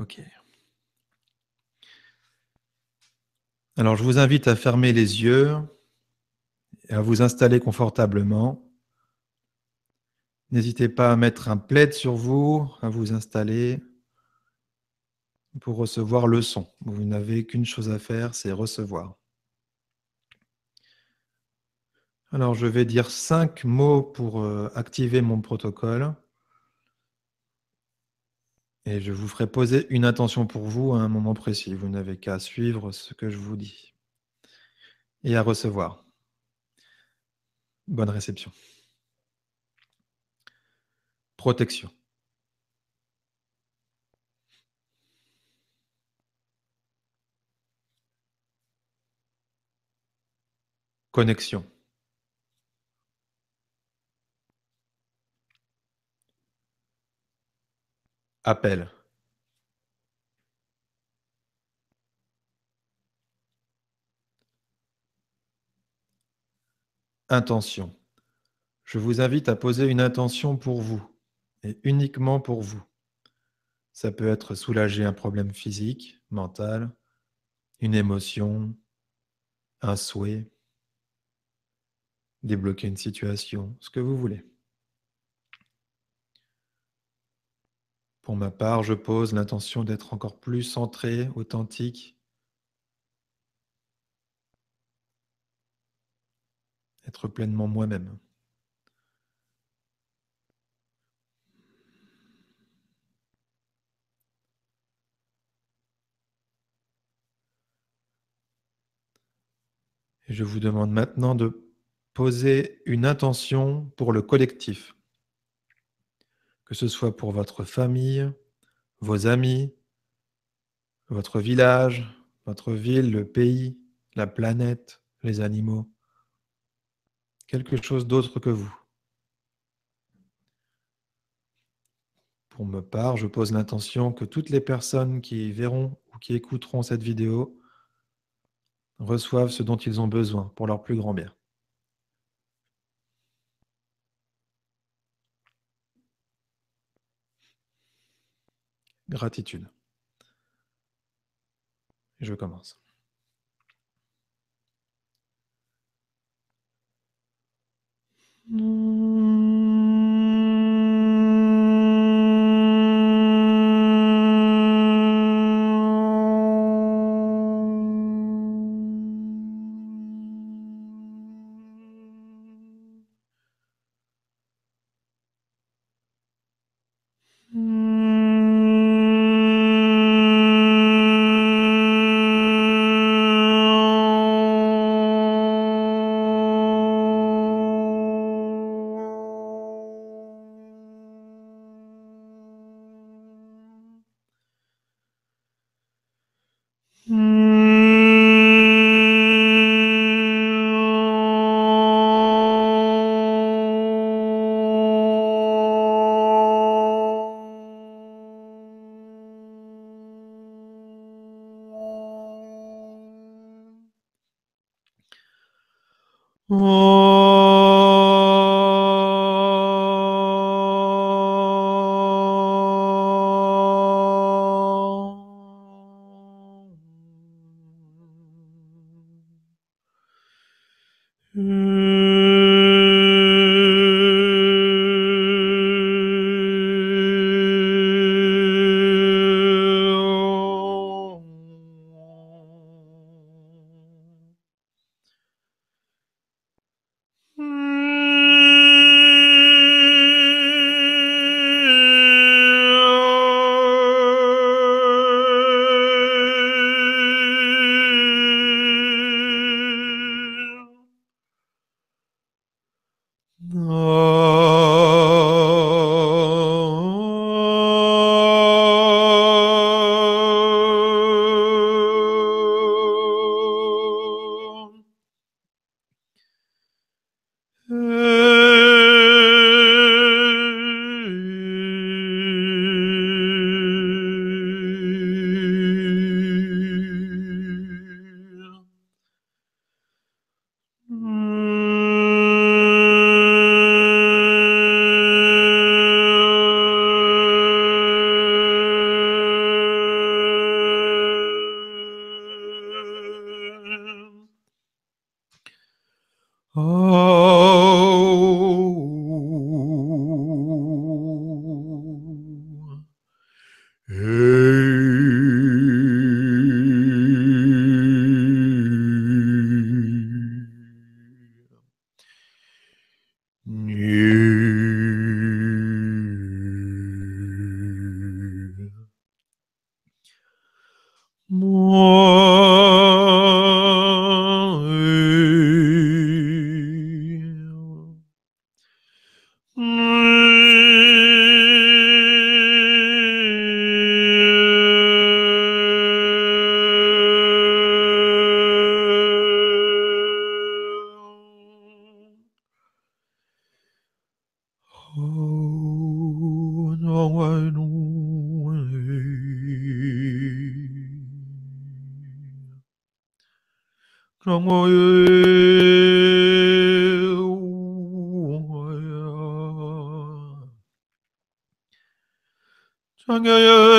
Ok. Alors, je vous invite à fermer les yeux et à vous installer confortablement. N'hésitez pas à mettre un plaid sur vous, à vous installer pour recevoir le son. Vous n'avez qu'une chose à faire, c'est recevoir. Alors, je vais dire cinq mots pour euh, activer mon protocole. Et je vous ferai poser une intention pour vous à un moment précis. Vous n'avez qu'à suivre ce que je vous dis et à recevoir. Bonne réception. Protection. Connexion. Appel. Intention. Je vous invite à poser une intention pour vous et uniquement pour vous. Ça peut être soulager un problème physique, mental, une émotion, un souhait, débloquer une situation, ce que vous voulez. Pour ma part, je pose l'intention d'être encore plus centré, authentique, être pleinement moi-même. Je vous demande maintenant de poser une intention pour le collectif que ce soit pour votre famille, vos amis, votre village, votre ville, le pays, la planète, les animaux, quelque chose d'autre que vous. Pour me part, je pose l'intention que toutes les personnes qui verront ou qui écouteront cette vidéo reçoivent ce dont ils ont besoin pour leur plus grand bien. gratitude. Je commence. Hey. Yeah.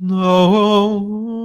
No.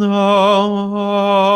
No.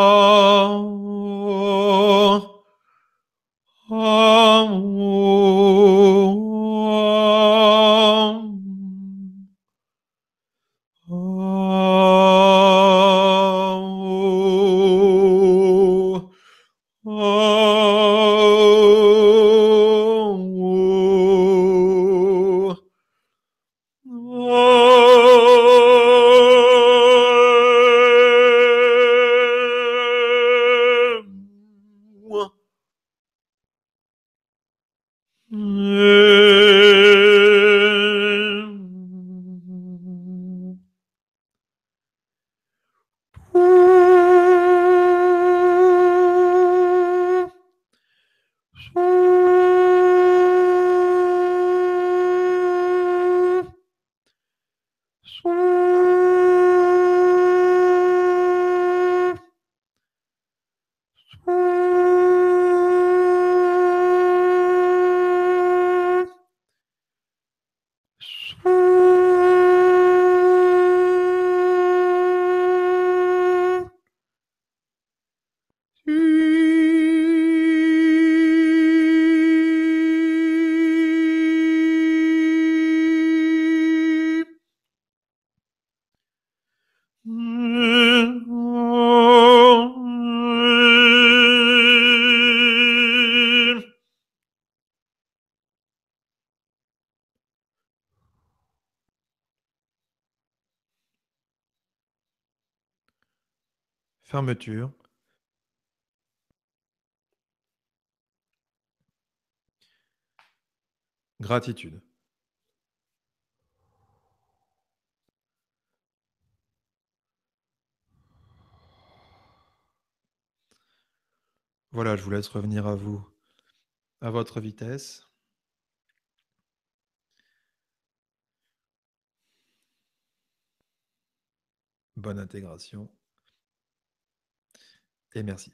fermeture Gratitude. Voilà, je vous laisse revenir à vous, à votre vitesse. Bonne intégration et merci.